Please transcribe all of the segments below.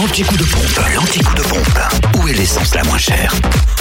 L'anti-coup de pompe, l'anti-coup de pompe. Où est l'essence la moins chère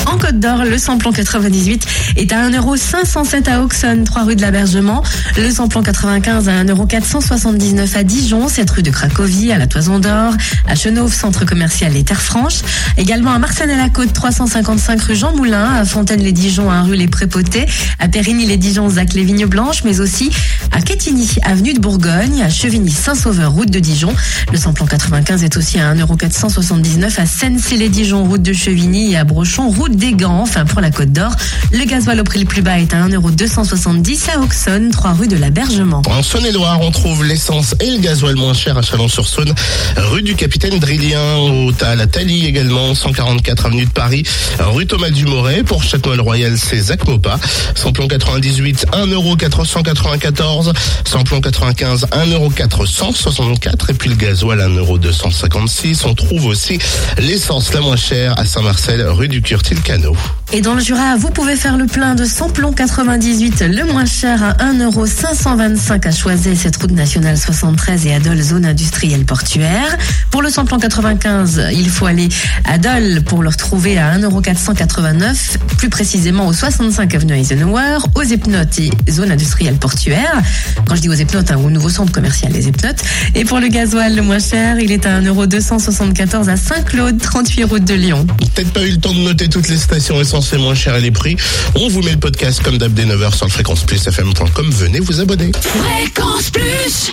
En Côte d'Or, le samplon 98 est à 1,507€ à Auxonne, 3 rue de l'Abergement. Le samplon 95 à 1,479€ à Dijon, 7 rue de Cracovie, à la Toison d'Or, à Chenauve, centre commercial Les Terres Franches. Également à Marsanne-à-la-Côte, 355 rue Jean Moulin, à Fontaine-les-Dijon, 1 rue Les Prépotés, à Périgny-les-Dijon, Zac les Vignes Blanches, mais aussi à Quetigny, avenue de Bourgogne, à Chevigny-Saint-Sauveur, route de Dijon. Le samplon 95 est aussi à 1,479€ à Seine-les-Dijon, route de Chevigny et à Brochon, route des Gants. Enfin, pour la Côte d'Or, le gasoil au prix le plus bas est à 1,270€ à Auxonne, 3 rue de l'Abergement. En Saône-et-Loire, on trouve l'essence et le gasoil moins cher à Chalon-sur-Saône, rue du Capitaine Drillien, au à la également, 144 avenue de Paris, rue Thomas Dumoret. Pour Château-Royal, c'est Zach Mopa. Samplon 98, 1,494€. Samplon 95, 1,464€. Et puis le gasoil, 1,256€. On trouve aussi l'essence la moins chère à Saint-Marcel, rue du Curtil-Canot. Et dans le Jura, vous pouvez faire le plein de samplon 98, le moins cher à 1,525€ à Choiset, cette route nationale 73 et à zone industrielle portuaire. Pour le samplon 95, il faut aller à pour le retrouver à 1,489€, plus précisément au 65 avenue Eisenhower, aux Epnotes et zone industrielle portuaire. Quand je dis aux Epnotes, hein, au nouveau centre commercial des Epnotes. Et pour le gasoil le moins cher, il est à 1,274€ à Saint-Claude, 38 route de Lyon. Peut-être pas eu le temps de noter toutes les stations essentielles moins chères et les prix. On vous met le podcast comme d'hab dès 9h sur le fréquence plus fm.com. Venez vous abonner. Fréquence plus